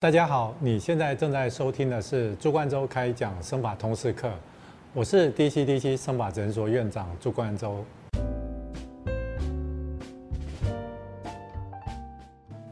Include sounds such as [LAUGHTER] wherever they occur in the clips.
大家好，你现在正在收听的是朱冠洲开讲生法通识课，我是 DCDC 生法诊所院长朱冠洲。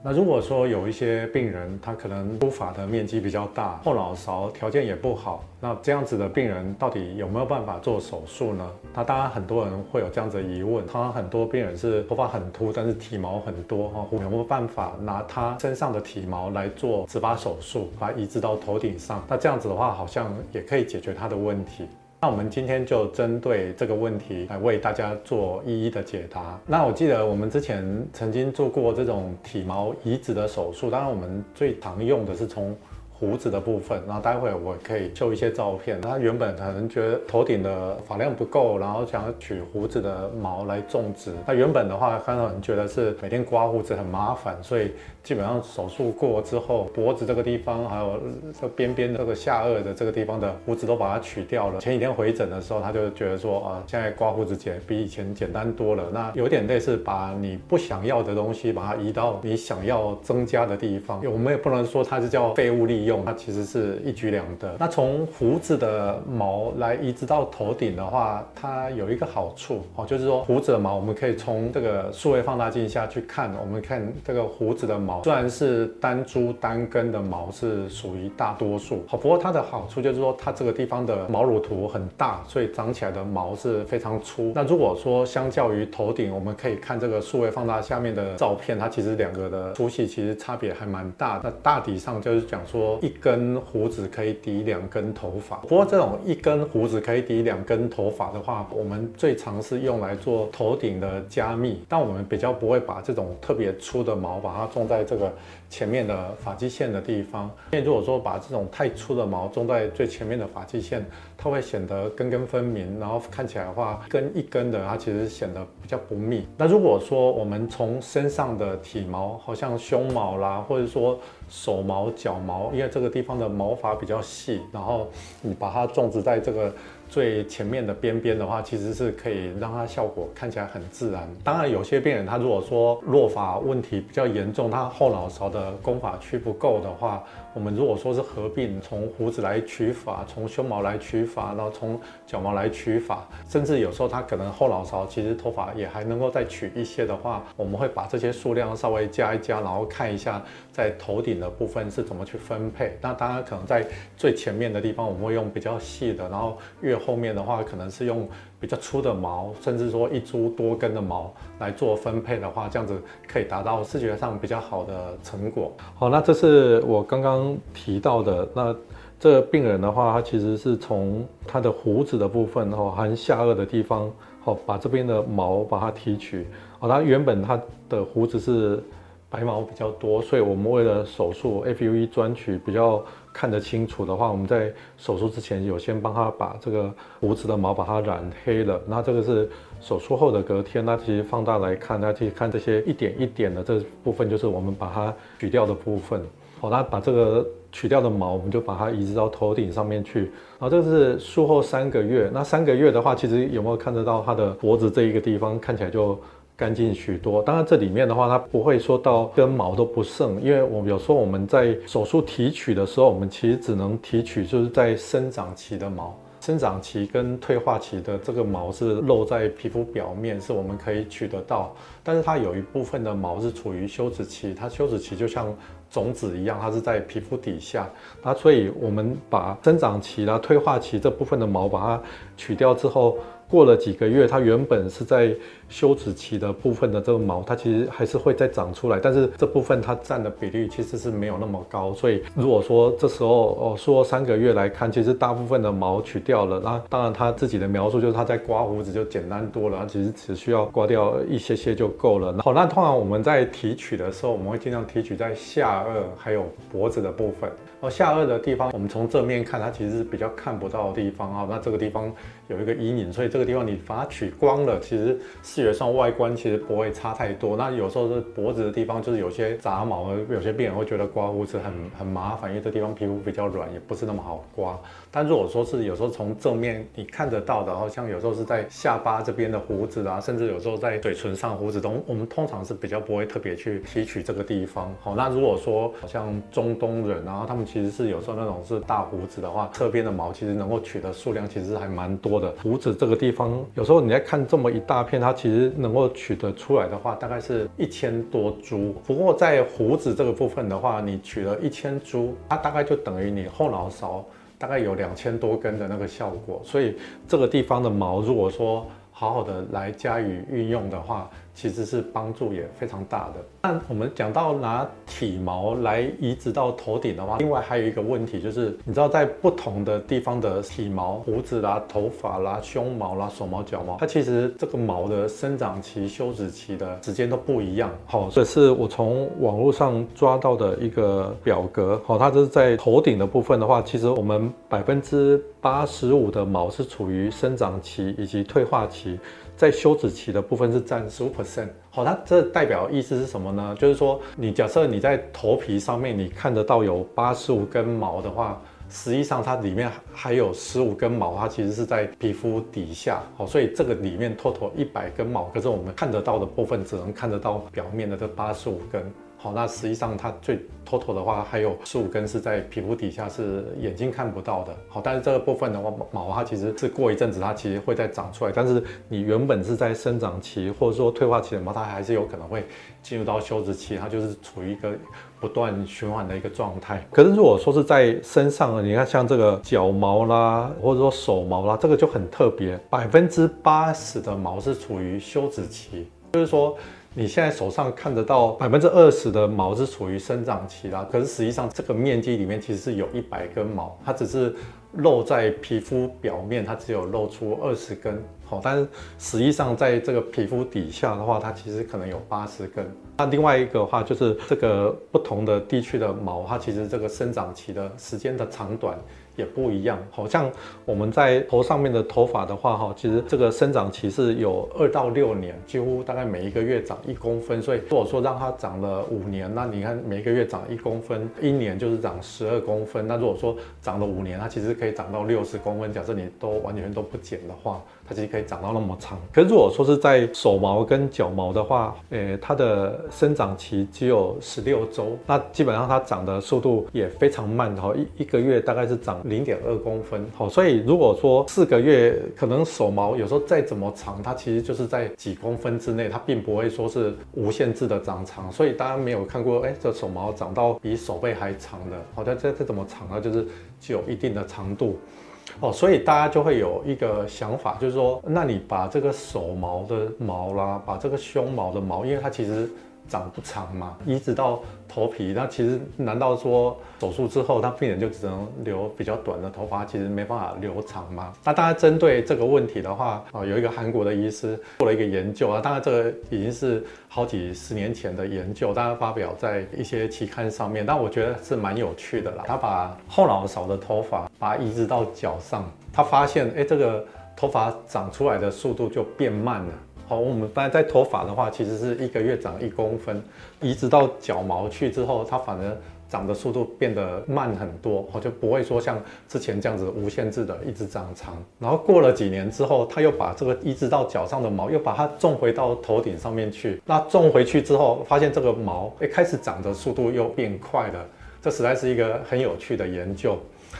那如果说有一些病人，他可能脱发的面积比较大，后脑勺条件也不好，那这样子的病人到底有没有办法做手术呢？那当然很多人会有这样子的疑问。他很多病人是头发很秃，但是体毛很多哈，有没有办法拿他身上的体毛来做植发手术，把它移植到头顶上？那这样子的话，好像也可以解决他的问题。那我们今天就针对这个问题来为大家做一一的解答。那我记得我们之前曾经做过这种体毛移植的手术，当然我们最常用的是从。胡子的部分，那待会我可以秀一些照片。他原本可能觉得头顶的发量不够，然后想要取胡子的毛来种植。那原本的话，看到人觉得是每天刮胡子很麻烦，所以基本上手术过之后，脖子这个地方还有这边边的这个下颚的这个地方的胡子都把它取掉了。前几天回诊的时候，他就觉得说啊，现在刮胡子简比以前简单多了。那有点类似把你不想要的东西，把它移到你想要增加的地方。我们也不能说它是叫废物利。用它其实是一举两得。那从胡子的毛来移植到头顶的话，它有一个好处哦，就是说胡子的毛我们可以从这个数位放大镜下去看，我们看这个胡子的毛，虽然是单株单根的毛是属于大多数，好，不过它的好处就是说它这个地方的毛乳头很大，所以长起来的毛是非常粗。那如果说相较于头顶，我们可以看这个数位放大下面的照片，它其实两个的粗细其实差别还蛮大。那大体上就是讲说。一根胡子可以抵两根头发，不过这种一根胡子可以抵两根头发的话，我们最常是用来做头顶的加密，但我们比较不会把这种特别粗的毛把它种在这个前面的发际线的地方，因为如果说把这种太粗的毛种在最前面的发际线，它会显得根根分明，然后看起来的话，根一根的它其实显得比较不密。那如果说我们从身上的体毛，好像胸毛啦，或者说手毛、脚毛，因为这个地方的毛发比较细，然后你把它种植在这个。最前面的边边的话，其实是可以让它效果看起来很自然。当然，有些病人他如果说落发问题比较严重，他后脑勺的功法区不够的话，我们如果说是合并从胡子来取发，从胸毛来取发，然后从脚毛来取发，甚至有时候他可能后脑勺其实头发也还能够再取一些的话，我们会把这些数量稍微加一加，然后看一下在头顶的部分是怎么去分配。那当然可能在最前面的地方，我们会用比较细的，然后越后面的话，可能是用比较粗的毛，甚至说一株多根的毛来做分配的话，这样子可以达到视觉上比较好的成果。好，那这是我刚刚提到的。那这个病人的话，他其实是从他的胡子的部分，哈，含下颚的地方，好，把这边的毛把它提取。好，他原本他的胡子是。白毛比较多，所以我们为了手术 FUE 专取比较看得清楚的话，我们在手术之前有先帮他把这个胡子的毛把它染黑了。那这个是手术后的隔天，那其实放大来看，大家去看这些一点一点的这部分，就是我们把它取掉的部分。好，那把这个取掉的毛，我们就把它移植到头顶上面去。然后这个是术后三个月，那三个月的话，其实有没有看得到他的脖子这一个地方看起来就？干净许多，当然这里面的话，它不会说到根毛都不剩，因为我有时候我们在手术提取的时候，我们其实只能提取就是在生长期的毛，生长期跟退化期的这个毛是露在皮肤表面，是我们可以取得到，但是它有一部分的毛是处于休止期，它休止期就像种子一样，它是在皮肤底下，那所以我们把生长期啦、退化期这部分的毛把它取掉之后。过了几个月，它原本是在休止期的部分的这个毛，它其实还是会再长出来，但是这部分它占的比例其实是没有那么高。所以如果说这时候哦说三个月来看，其实大部分的毛取掉了，那当然他自己的描述就是他在刮胡子就简单多了，其实只需要刮掉一些些就够了。好，那通常我们在提取的时候，我们会尽量提取在下颚还有脖子的部分。哦，下颚的地方，我们从正面看，它其实是比较看不到的地方啊。那这个地方有一个阴影，所以。这个地方你把它取光了，其实视觉上外观其实不会差太多。那有时候是脖子的地方，就是有些杂毛，有些病人会觉得刮胡子很 [LAUGHS] 很麻烦，因为这地方皮肤比较软，也不是那么好刮。但如果说是有时候从正面你看得到的，然后像有时候是在下巴这边的胡子啊，甚至有时候在嘴唇上胡子中，我们通常是比较不会特别去提取这个地方。好，那如果说像中东人，然后他们其实是有时候那种是大胡子的话，侧边的毛其实能够取的数量其实还蛮多的。胡子这个地方，有时候你在看这么一大片，它其实能够取得出来的话，大概是一千多株。不过在胡子这个部分的话，你取了一千株，它大概就等于你后脑勺。大概有两千多根的那个效果，所以这个地方的毛，如果说好好的来加以运用的话。其实是帮助也非常大的。那我们讲到拿体毛来移植到头顶的话，另外还有一个问题就是，你知道在不同的地方的体毛、胡子啦、头发啦、胸毛啦、手毛、脚毛，它其实这个毛的生长期、休止期的时间都不一样。好，这是我从网络上抓到的一个表格。好，它就是在头顶的部分的话，其实我们百分之八十五的毛是处于生长期以及退化期。在休止期的部分是占十五 percent，好，它这代表意思是什么呢？就是说，你假设你在头皮上面你看得到有八十五根毛的话，实际上它里面还有十五根毛，它其实是在皮肤底下，好，所以这个里面 total 一百根毛，可是我们看得到的部分只能看得到表面的这八十五根。好，那实际上它最偷偷的话，还有十五根是在皮肤底下，是眼睛看不到的。好，但是这个部分的话，毛它其实是过一阵子，它其实会再长出来。但是你原本是在生长期或者说退化期的毛，它还是有可能会进入到休止期，它就是处于一个不断循环的一个状态。可是如果说是在身上，你看像这个脚毛啦，或者说手毛啦，这个就很特别，百分之八十的毛是处于休止期，就是说。你现在手上看得到百分之二十的毛是处于生长期啦，可是实际上这个面积里面其实是有一百根毛，它只是露在皮肤表面，它只有露出二十根，好，但是实际上在这个皮肤底下的话，它其实可能有八十根。那另外一个话就是这个不同的地区的毛，它其实这个生长期的时间的长短。也不一样，好像我们在头上面的头发的话，哈，其实这个生长期是有二到六年，几乎大概每一个月长一公分。所以如果说让它长了五年，那你看每个月长一公分，一年就是长十二公分。那如果说长了五年，它其实可以长到六十公分。假设你都完全都不剪的话，它其实可以长到那么长。可如果说是在手毛跟脚毛的话，呃，它的生长期只有十六周，那基本上它长的速度也非常慢，哈，一一个月大概是长。零点二公分，好，所以如果说四个月，可能手毛有时候再怎么长，它其实就是在几公分之内，它并不会说是无限制的长长。所以大家没有看过，哎，这手毛长到比手背还长的，好，像这这怎么长呢？就是具有一定的长度，哦，所以大家就会有一个想法，就是说，那你把这个手毛的毛啦，把这个胸毛的毛，因为它其实。长不长嘛，移植到头皮，那其实难道说手术之后，他病人就只能留比较短的头发，其实没办法留长吗？那大家针对这个问题的话，啊，有一个韩国的医师做了一个研究啊，当然这个已经是好几十年前的研究，当然发表在一些期刊上面，但我觉得是蛮有趣的啦。他把后脑勺的头发把它移植到脚上，他发现，哎，这个头发长出来的速度就变慢了。好，我们发在头发的话，其实是一个月长一公分，移植到脚毛去之后，它反而长的速度变得慢很多，好就不会说像之前这样子无限制的一直长长。然后过了几年之后，他又把这个移植到脚上的毛又把它种回到头顶上面去。那种回去之后，发现这个毛一开始长的速度又变快了，这实在是一个很有趣的研究。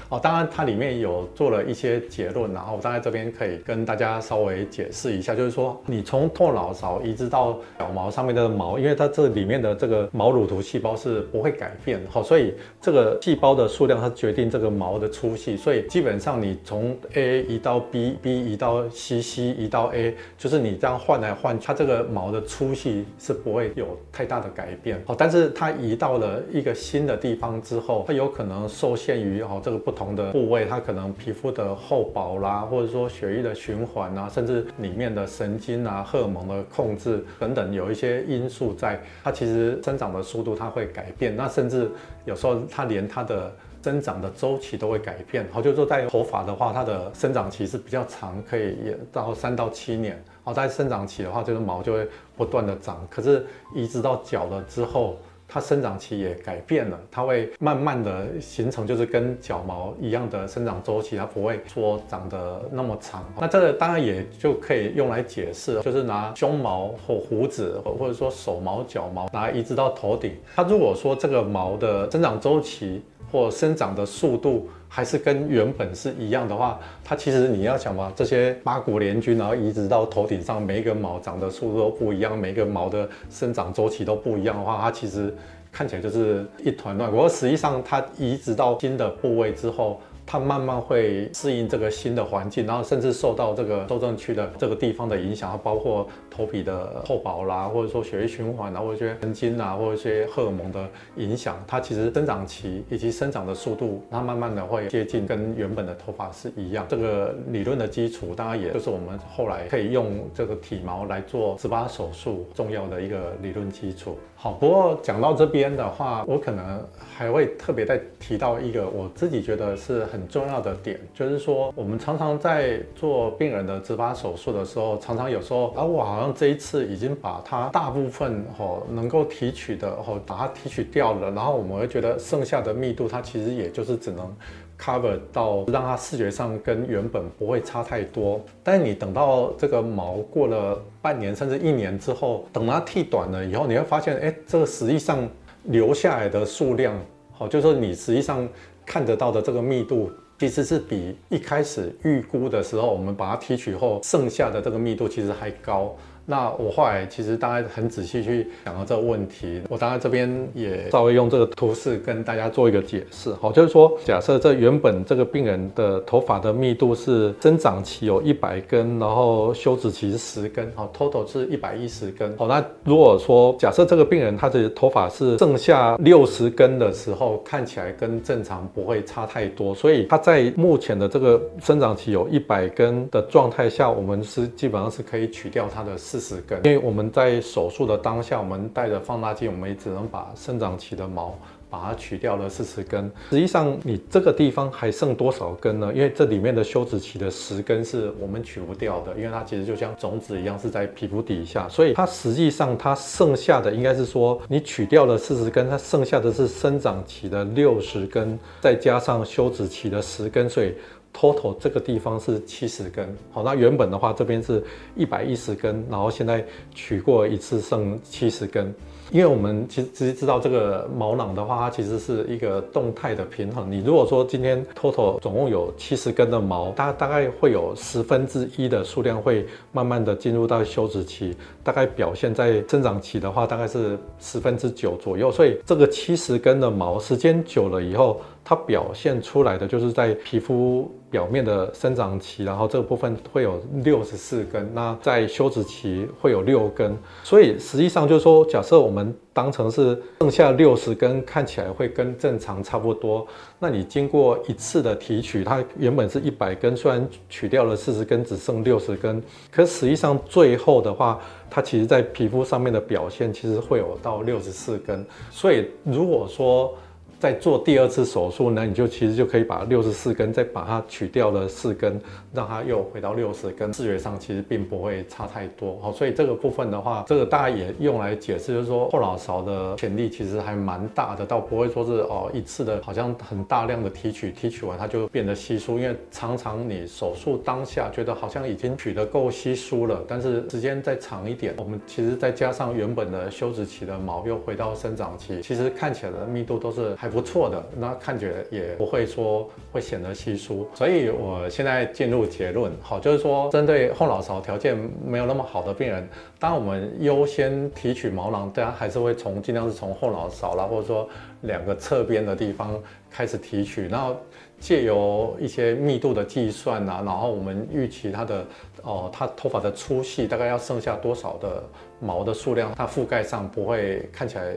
哦，当然它里面有做了一些结论，然后我大概这边可以跟大家稍微解释一下，就是说你从后脑勺移植到脚毛上面的毛，因为它这里面的这个毛乳头细胞是不会改变，好，所以这个细胞的数量它决定这个毛的粗细，所以基本上你从 A 移到 B，B 移到 C，C 移到 A，就是你这样换来换去，它这个毛的粗细是不会有太大的改变，好，但是它移到了一个新的地方之后，它有可能受限于哦这个。不同的部位，它可能皮肤的厚薄啦，或者说血液的循环啊，甚至里面的神经啊、荷尔蒙的控制等等，有一些因素在，它其实生长的速度它会改变。那甚至有时候它连它的生长的周期都会改变。好，就是说在头发的话，它的生长期是比较长，可以也到三到七年。好，在生长期的话，这个毛就会不断的长。可是移植到脚了之后，它生长期也改变了，它会慢慢的形成，就是跟角毛一样的生长周期，它不会说长得那么长。那这个当然也就可以用来解释，就是拿胸毛或胡子，或者说手毛、脚毛拿来移植到头顶。它如果说这个毛的生长周期或生长的速度，还是跟原本是一样的话，它其实你要想嘛，这些八股联军，然后移植到头顶上，每一根毛长的速度都不一样，每一个毛的生长周期都不一样的话，它其实看起来就是一团乱。不过实际上，它移植到新的部位之后。它慢慢会适应这个新的环境，然后甚至受到这个受症区的这个地方的影响，包括头皮的厚薄啦，或者说血液循环啊，或者一些神经啊，或者一些荷尔蒙的影响，它其实生长期以及生长的速度，它慢慢的会接近跟原本的头发是一样。这个理论的基础，当然也就是我们后来可以用这个体毛来做植发手术重要的一个理论基础。好，不过讲到这边的话，我可能还会特别再提到一个我自己觉得是很。重要的点就是说，我们常常在做病人的植发手术的时候，常常有时候啊，我好像这一次已经把它大部分哦能够提取的哦把它提取掉了，然后我们会觉得剩下的密度它其实也就是只能 cover 到让它视觉上跟原本不会差太多。但是你等到这个毛过了半年甚至一年之后，等它剃短了以后，你会发现，哎，这个实际上留下来的数量，好，就是说你实际上。看得到的这个密度，其实是比一开始预估的时候，我们把它提取后剩下的这个密度其实还高。那我后来其实大概很仔细去想到这个问题，我当然这边也稍微用这个图示跟大家做一个解释。好，就是说，假设这原本这个病人的头发的密度是增长期有一百根，然后休止期是十根，好，total 是一百一十根。好，那如果说假设这个病人他的头发是剩下六十根的时候，看起来跟正常不会差太多，所以他在目前的这个生长期有一百根的状态下，我们是基本上是可以取掉他的。四十根，因为我们在手术的当下，我们带着放大镜，我们也只能把生长期的毛把它取掉了四十根。实际上，你这个地方还剩多少根呢？因为这里面的休止期的十根是我们取不掉的，因为它其实就像种子一样是在皮肤底下，所以它实际上它剩下的应该是说，你取掉了四十根，它剩下的是生长期的六十根，再加上休止期的十根，所以。Total 这个地方是七十根，好，那原本的话这边是一百一十根，然后现在取过一次剩七十根。因为我们其实知道这个毛囊的话，它其实是一个动态的平衡。你如果说今天 total 总共有七十根的毛，大大概会有十分之一的数量会慢慢的进入到休止期，大概表现在生长期的话，大概是十分之九左右。所以这个七十根的毛，时间久了以后，它表现出来的就是在皮肤表面的生长期，然后这个部分会有六十四根，那在休止期会有六根。所以实际上就是说，假设我们当成是剩下六十根，看起来会跟正常差不多。那你经过一次的提取，它原本是一百根，虽然取掉了四十根，只剩六十根，可实际上最后的话，它其实在皮肤上面的表现其实会有到六十四根。所以如果说，在做第二次手术呢，你就其实就可以把六十四根再把它取掉了四根，让它又回到六十根，视觉上其实并不会差太多。好，所以这个部分的话，这个大家也用来解释，就是说后脑勺的潜力其实还蛮大的，倒不会说是哦一次的，好像很大量的提取，提取完它就变得稀疏。因为常常你手术当下觉得好像已经取得够稀疏了，但是时间再长一点，我们其实再加上原本的休止期的毛又回到生长期，其实看起来的密度都是。还不错的，那看起来也不会说会显得稀疏，所以我现在进入结论，好，就是说针对后脑勺条件没有那么好的病人，当我们优先提取毛囊，大家还是会从尽量是从后脑勺啦，或者说两个侧边的地方开始提取，然后借由一些密度的计算啊，然后我们预期它的哦，它头发的粗细大概要剩下多少的毛的数量，它覆盖上不会看起来。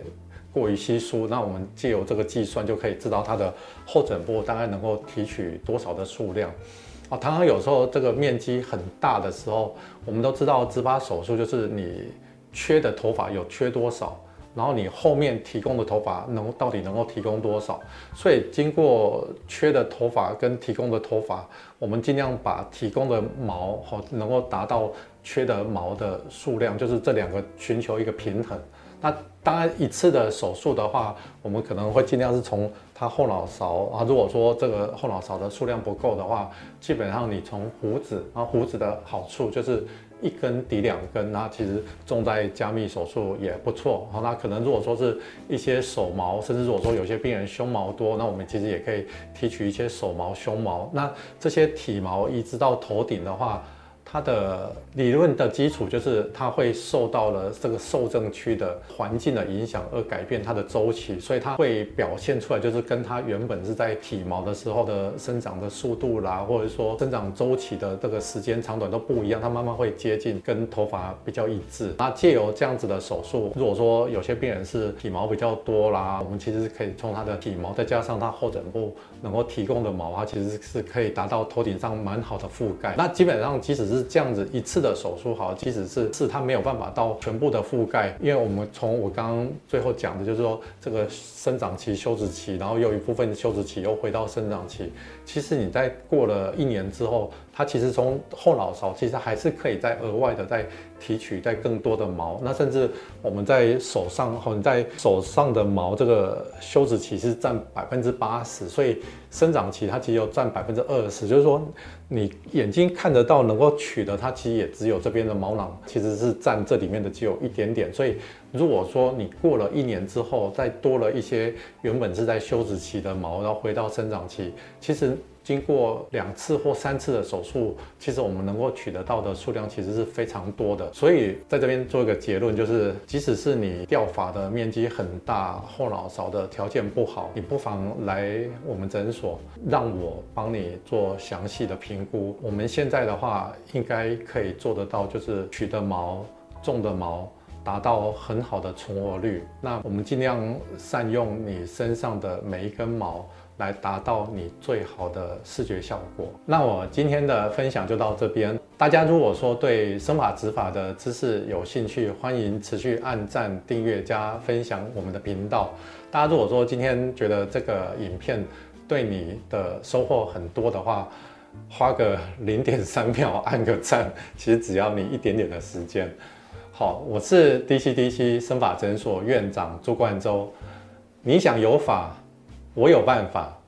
过于稀疏，那我们借由这个计算就可以知道它的后枕部大概能够提取多少的数量。啊，常常有时候这个面积很大的时候，我们都知道植发手术就是你缺的头发有缺多少，然后你后面提供的头发能到底能够提供多少？所以经过缺的头发跟提供的头发，我们尽量把提供的毛哈能够达到缺的毛的数量，就是这两个寻求一个平衡。那当然一次的手术的话，我们可能会尽量是从他后脑勺啊，如果说这个后脑勺的数量不够的话，基本上你从胡子啊，胡子的好处就是。一根抵两根，那其实重在加密手术也不错。好，那可能如果说是一些手毛，甚至如果说有些病人胸毛多，那我们其实也可以提取一些手毛、胸毛。那这些体毛移植到头顶的话。它的理论的基础就是它会受到了这个受赠区的环境的影响而改变它的周期，所以它会表现出来就是跟它原本是在体毛的时候的生长的速度啦，或者说生长周期的这个时间长短都不一样，它慢慢会接近跟头发比较一致。那借由这样子的手术，如果说有些病人是体毛比较多啦，我们其实是可以从它的体毛再加上它后枕部能够提供的毛啊，其实是可以达到头顶上蛮好的覆盖。那基本上即使是这样子一次的手术好，即使是是它没有办法到全部的覆盖，因为我们从我刚刚最后讲的就是说这个生长期、休止期，然后又一部分休止期又回到生长期，其实你在过了一年之后。它其实从后脑勺其实还是可以再额外的再提取再更多的毛，那甚至我们在手上或者在手上的毛这个休止期是占百分之八十，所以生长期它其实有占百分之二十，就是说你眼睛看得到能够取的，它其实也只有这边的毛囊其实是占这里面的只有一点点，所以如果说你过了一年之后再多了一些原本是在休止期的毛，然后回到生长期，其实。经过两次或三次的手术，其实我们能够取得到的数量其实是非常多的。所以在这边做一个结论，就是即使是你掉发的面积很大，后脑勺的条件不好，你不妨来我们诊所，让我帮你做详细的评估。我们现在的话，应该可以做得到，就是取的毛、种的毛达到很好的存活率。那我们尽量善用你身上的每一根毛。来达到你最好的视觉效果。那我今天的分享就到这边。大家如果说对生法执法的知识有兴趣，欢迎持续按赞、订阅加分享我们的频道。大家如果说今天觉得这个影片对你的收获很多的话，花个零点三秒按个赞，其实只要你一点点的时间。好，我是 DCDC 生法诊所院长朱冠洲。你想有法？我有办法。